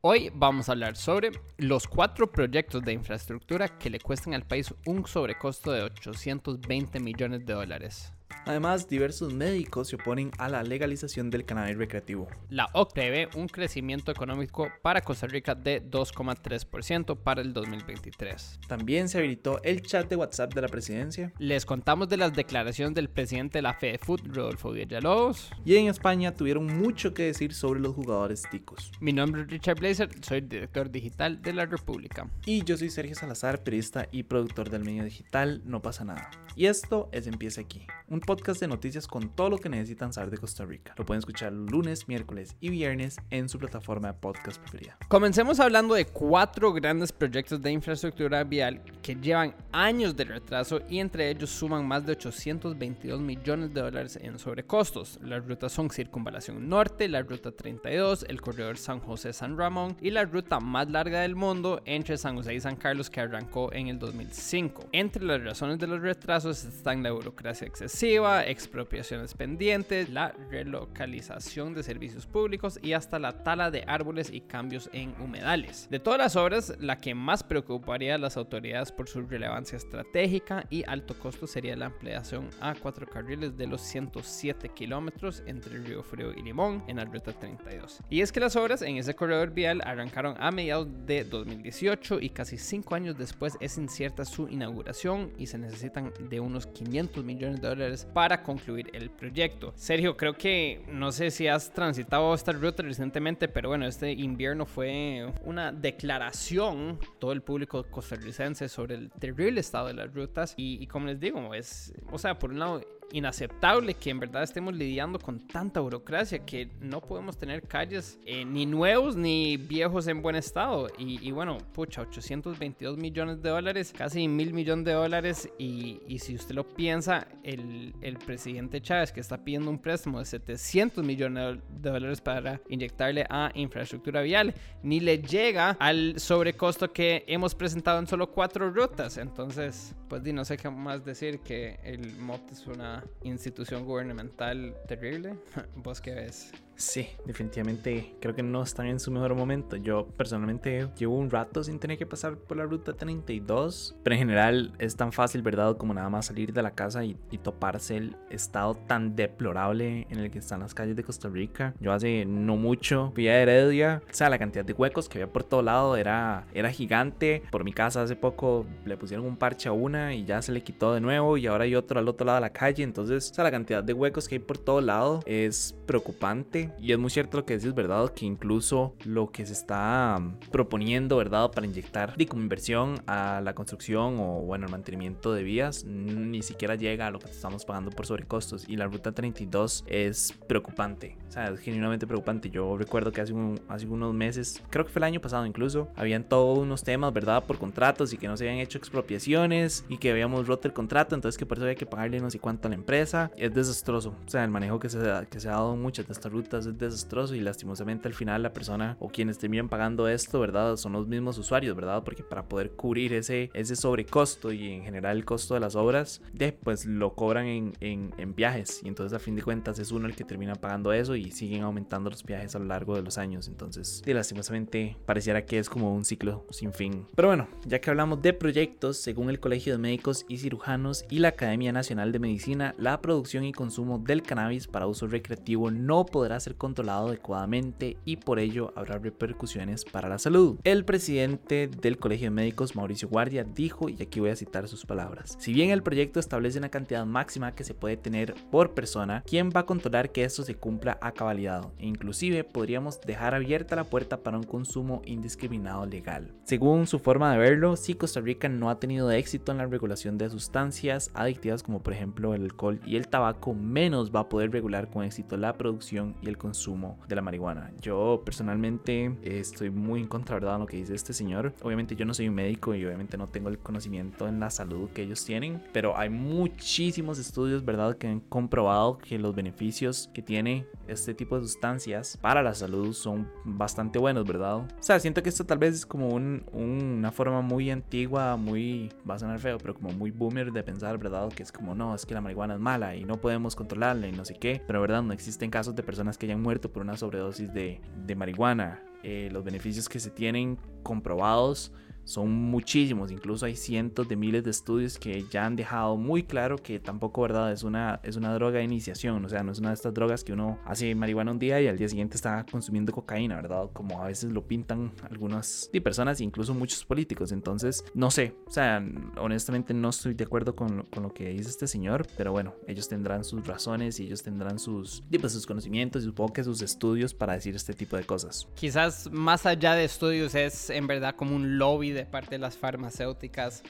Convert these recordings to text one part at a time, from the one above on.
Hoy vamos a hablar sobre los cuatro proyectos de infraestructura que le cuestan al país un sobrecosto de 820 millones de dólares. Además, diversos médicos se oponen a la legalización del cannabis recreativo. La OCDE prevé un crecimiento económico para Costa Rica de 2,3% para el 2023. También se habilitó el chat de WhatsApp de la presidencia. Les contamos de las declaraciones del presidente de la FEDEFUT, Rodolfo Villalobos. Y en España tuvieron mucho que decir sobre los jugadores ticos. Mi nombre es Richard Blazer, soy director digital de La República. Y yo soy Sergio Salazar, periodista y productor del medio digital No pasa nada. Y esto es Empieza aquí, un podcast de noticias con todo lo que necesitan saber de Costa Rica. Lo pueden escuchar lunes, miércoles y viernes en su plataforma de podcast preferida. Comencemos hablando de cuatro grandes proyectos de infraestructura vial que llevan años de retraso y entre ellos suman más de 822 millones de dólares en sobrecostos. Las rutas son Circunvalación Norte, la Ruta 32, el corredor San José-San Ramón y la ruta más larga del mundo entre San José y San Carlos que arrancó en el 2005. Entre las razones de los retrasos están la burocracia excesiva, expropiaciones pendientes, la relocalización de servicios públicos y hasta la tala de árboles y cambios en humedales. De todas las obras, la que más preocuparía a las autoridades por su relevancia estratégica y alto costo sería la ampliación a cuatro carriles de los 107 kilómetros entre Río Frío y Limón en la ruta 32. Y es que las obras en ese corredor vial arrancaron a mediados de 2018 y casi cinco años después es incierta su inauguración y se necesitan de unos 500 millones de dólares para concluir el proyecto. Sergio, creo que no sé si has transitado esta ruta recientemente, pero bueno, este invierno fue una declaración todo el público costarricense sobre el terrible estado de las rutas y, y como les digo, es, o sea, por un lado inaceptable que en verdad estemos lidiando con tanta burocracia que no podemos tener calles eh, ni nuevos ni viejos en buen estado. Y, bueno, pucha, 822 millones de dólares, casi mil millones de dólares. Y, y si usted lo piensa, el, el, presidente Chávez que está pidiendo un préstamo de 700 millones de dólares para inyectarle a infraestructura vial, ni le llega al sobrecosto que hemos presentado en solo cuatro rutas. Entonces, pues no sé qué más decir que el MOT es una institución gubernamental terrible. ¿Vos qué ves? Sí, definitivamente creo que no están en su mejor momento. Yo personalmente llevo un rato sin tener que pasar por la ruta 32, pero en general es tan fácil, ¿verdad? Como nada más salir de la casa y, toparse el estado tan deplorable en el que están las calles de Costa Rica. Yo hace no mucho fui a Heredia, o sea, la cantidad de huecos que había por todo lado era, era gigante. Por mi casa hace poco le pusieron un parche a una y ya se le quitó de nuevo y ahora hay otro al otro lado de la calle. Entonces, o sea, la cantidad de huecos que hay por todo lado es preocupante y es muy cierto lo que decís, ¿verdad? Que incluso lo que se está mm, proponiendo, ¿verdad? Para inyectar de como inversión a la construcción o, bueno, el mantenimiento de vías, ni siquiera llega a lo que estamos pagando por sobrecostos. Y la ruta 32 es preocupante, o sea, es genuinamente preocupante. Yo recuerdo que hace, hace unos meses, creo que fue el año pasado incluso, habían todos unos temas, ¿verdad? Por contratos y que no se habían hecho expropiaciones y que habíamos roto el contrato, entonces que por eso había que pagarle no sé cuánto a la empresa. Es desastroso, o sea, el manejo que se, que se ha dado en muchas de estas rutas es desastroso y lastimosamente al final la persona o quienes terminan pagando esto, ¿verdad? Son los mismos usuarios, ¿verdad? Porque para poder cubrir ese, ese sobrecosto y en general el costo de las obras, de, pues lo cobran en, en, en viajes y entonces a fin de cuentas es uno el que termina pagando eso y siguen aumentando los viajes a lo largo de los años. Entonces, y lastimosamente pareciera que es como un ciclo sin fin. Pero bueno, ya que hablamos de proyectos, según el Colegio de Médicos y Cirujanos y la Academia Nacional de Medicina, la producción y consumo del cannabis para uso recreativo no podrá ser controlado adecuadamente y por ello habrá repercusiones para la salud. El presidente del Colegio de Médicos, Mauricio Guardia, dijo, y aquí voy a citar sus palabras, si bien el proyecto establece una cantidad máxima que se puede tener por persona, ¿quién va a controlar que esto se cumpla a cabalidad? E inclusive podríamos dejar abierta la puerta para un consumo indiscriminado legal. Según su forma de verlo, si Costa Rica no ha tenido éxito en la regulación de sustancias adictivas como por ejemplo el alcohol y el tabaco, menos va a poder regular con éxito la producción y el consumo de la marihuana. Yo personalmente estoy muy en contra, ¿verdad?, de lo que dice este señor. Obviamente yo no soy un médico y obviamente no tengo el conocimiento en la salud que ellos tienen, pero hay muchísimos estudios, ¿verdad?, que han comprobado que los beneficios que tiene este tipo de sustancias para la salud son bastante buenos, ¿verdad? O sea, siento que esto tal vez es como una forma muy antigua, muy, va a sonar feo, pero como muy boomer de pensar, ¿verdad? Que es como, no, es que la marihuana es mala y no podemos controlarla y no sé qué, pero ¿verdad? No existen casos de personas que hayan muerto por una sobredosis de, de marihuana. Eh, los beneficios que se tienen comprobados son muchísimos, incluso hay cientos de miles de estudios que ya han dejado muy claro que tampoco, ¿verdad? Es una, es una droga de iniciación, o sea, no es una de estas drogas que uno hace marihuana un día y al día siguiente está consumiendo cocaína, ¿verdad? Como a veces lo pintan algunas personas, incluso muchos políticos, entonces, no sé, o sea, honestamente no estoy de acuerdo con, con lo que dice este señor, pero bueno, ellos tendrán sus razones y ellos tendrán sus, pues, sus conocimientos y supongo que sus estudios para decir este tipo de cosas. Quizás más allá de estudios es en verdad como un lobby de parte de las farmacéuticas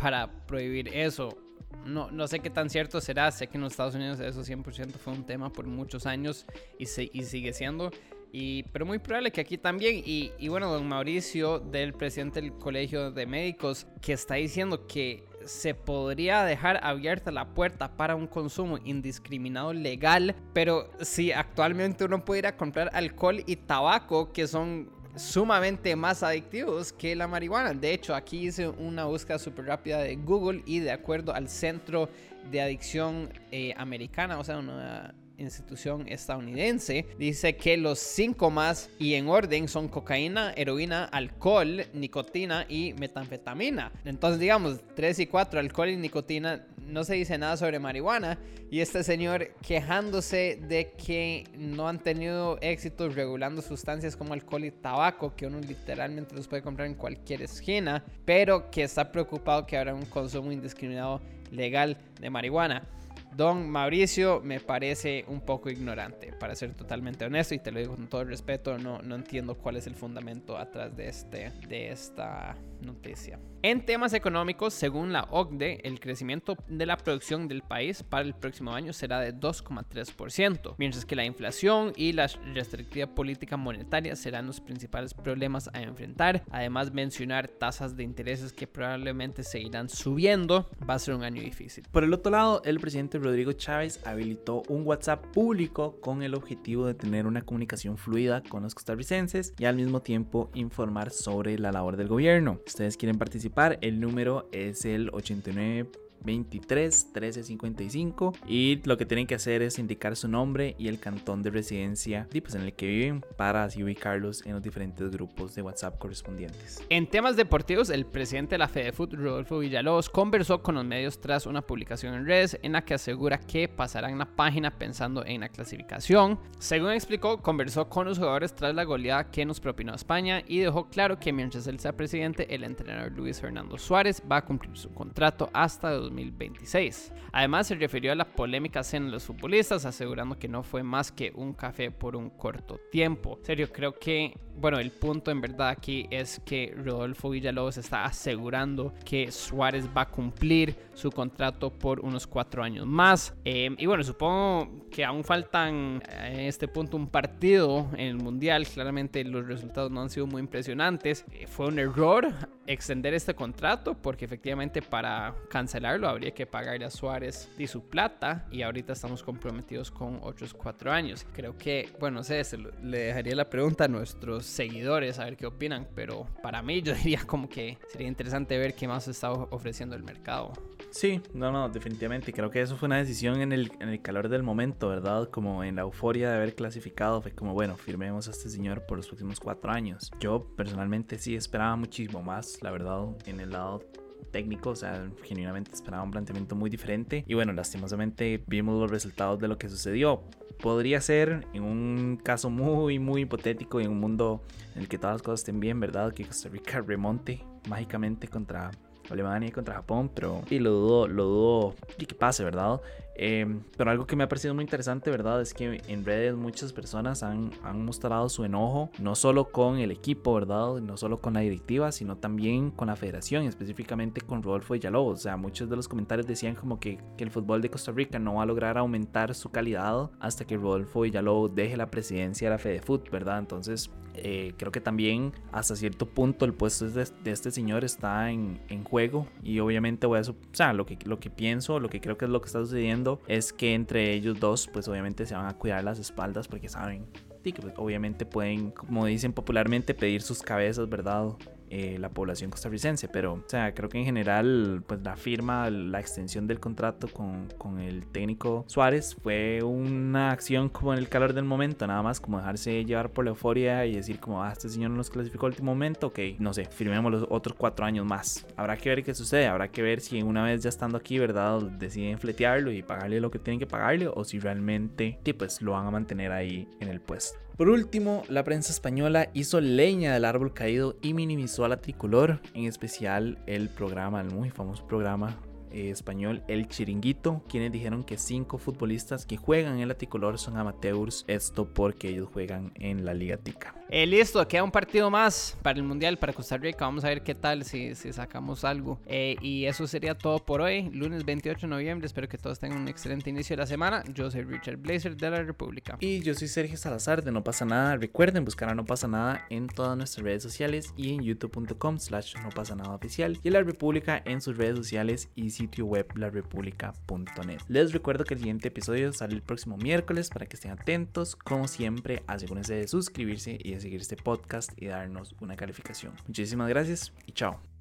para prohibir eso. No, no sé qué tan cierto será, sé que en los Estados Unidos eso 100% fue un tema por muchos años y, se, y sigue siendo, y, pero muy probable que aquí también. Y, y, bueno, don Mauricio, del presidente del Colegio de Médicos, que está diciendo que se podría dejar abierta la puerta para un consumo indiscriminado legal, pero si actualmente uno puede ir a comprar alcohol y tabaco, que son sumamente más adictivos que la marihuana. De hecho, aquí hice una búsqueda súper rápida de Google y de acuerdo al Centro de Adicción eh, Americana, o sea, una institución estadounidense, dice que los cinco más y en orden son cocaína, heroína, alcohol, nicotina y metanfetamina. Entonces, digamos, 3 y 4, alcohol y nicotina, no se dice nada sobre marihuana. Y este señor quejándose de que no han tenido éxito regulando sustancias como alcohol y tabaco, que uno literalmente los puede comprar en cualquier esquina, pero que está preocupado que habrá un consumo indiscriminado legal de marihuana. Don Mauricio me parece un poco ignorante, para ser totalmente honesto, y te lo digo con todo el respeto, no, no entiendo cuál es el fundamento atrás de, este, de esta noticia. En temas económicos, según la OCDE, el crecimiento de la producción del país para el próximo año será de 2,3%, mientras que la inflación y la restrictiva política monetaria serán los principales problemas a enfrentar. Además, mencionar tasas de intereses que probablemente seguirán subiendo va a ser un año difícil. Por el otro lado, el presidente Rodrigo Chávez habilitó un WhatsApp público con el objetivo de tener una comunicación fluida con los costarricenses y al mismo tiempo informar sobre la labor del gobierno. Ustedes quieren participar, el número es el 89 23 13 55 y lo que tienen que hacer es indicar su nombre y el cantón de residencia pues, en el que viven para así ubicarlos en los diferentes grupos de WhatsApp correspondientes. En temas deportivos, el presidente de la FedeFoot, Rodolfo Villalobos, conversó con los medios tras una publicación en redes en la que asegura que pasarán la página pensando en la clasificación. Según explicó, conversó con los jugadores tras la goleada que nos propinó España y dejó claro que mientras él sea presidente, el entrenador Luis Fernando Suárez va a cumplir su contrato hasta 2026. Además, se refirió a la polémica en los futbolistas, asegurando que no fue más que un café por un corto tiempo. En serio, creo que, bueno, el punto en verdad aquí es que Rodolfo Villalobos está asegurando que Suárez va a cumplir su contrato por unos cuatro años más. Em, y bueno, supongo que aún faltan en este punto un partido en el Mundial. Claramente los resultados no han sido muy impresionantes. Eh, fue un error extender este contrato porque efectivamente para cancelarlo habría que pagarle a Suárez y su plata y ahorita estamos comprometidos con otros cuatro años. Creo que, bueno, no sé, le dejaría la pregunta a nuestros seguidores a ver qué opinan, pero para mí yo diría como que sería interesante ver qué más está ofreciendo el mercado. Sí, no, no, definitivamente. Creo que eso fue una decisión en el, en el calor del momento, ¿verdad? Como en la euforia de haber clasificado, fue como, bueno, firmemos a este señor por los próximos cuatro años. Yo personalmente sí esperaba muchísimo más, la verdad, en el lado técnico, o sea, genuinamente esperaba un planteamiento muy diferente. Y bueno, lastimosamente vimos los resultados de lo que sucedió. Podría ser, en un caso muy, muy hipotético, en un mundo en el que todas las cosas estén bien, ¿verdad? Que Costa Rica remonte mágicamente contra Alemania contra Japón, pero y lo dudo, lo dudo y que pase, ¿verdad? Em, pero algo que me ha parecido muy interesante, ¿verdad? Es que en redes muchas personas han, han, mostrado su enojo, no solo con el equipo, ¿verdad? No solo con la directiva, sino también con la federación, específicamente con Rodolfo Villalobos. O sea, muchos de los comentarios decían como que, que, el fútbol de Costa Rica no va a lograr aumentar su calidad hasta que Rodolfo Villalobos deje la presidencia de la FedeFoot, ¿verdad? Entonces, eh, creo que también hasta cierto punto el puesto de, este señor está en, en, juego y obviamente voy a, o sea, lo que, lo que pienso, lo que creo que es lo que está sucediendo es que entre ellos dos pues obviamente se van a cuidar las espaldas porque saben que pues, obviamente pueden, como dicen popularmente, pedir sus cabezas, ¿verdad? Eh, la población costarricense. Pero, o sea, creo que en general, pues la firma, la extensión del contrato con, con el técnico Suárez fue una acción como en el calor del momento, nada más como dejarse llevar por la euforia y decir como, ah, este señor no nos clasificó al último momento, ok, no sé, firmemos los otros cuatro años más. Habrá que ver qué sucede, habrá que ver si una vez ya estando aquí, ¿verdad? Deciden fletearlo y pagarle lo que tienen que pagarle o si realmente, pues lo van a mantener ahí en el puesto. Por último, la prensa española hizo leña del árbol caído y minimizó a la tricolor, en especial el programa, el muy famoso programa eh, español El Chiringuito, quienes dijeron que cinco futbolistas que juegan en la tricolor son amateurs, esto porque ellos juegan en la Liga Tica. Eh, listo, queda un partido más para el Mundial, para Costa Rica. Vamos a ver qué tal si, si sacamos algo. Eh, y eso sería todo por hoy, lunes 28 de noviembre. Espero que todos tengan un excelente inicio de la semana. Yo soy Richard Blazer de la República. Y yo soy Sergio Salazar de No Pasa Nada. Recuerden buscar a No Pasa Nada en todas nuestras redes sociales y en youtube.com slash No Pasa Nada Oficial y La República en sus redes sociales y sitio web larepublica.net. Les recuerdo que el siguiente episodio sale el próximo miércoles para que estén atentos. Como siempre, asegúrense de suscribirse y de seguir este podcast y darnos una calificación. Muchísimas gracias y chao.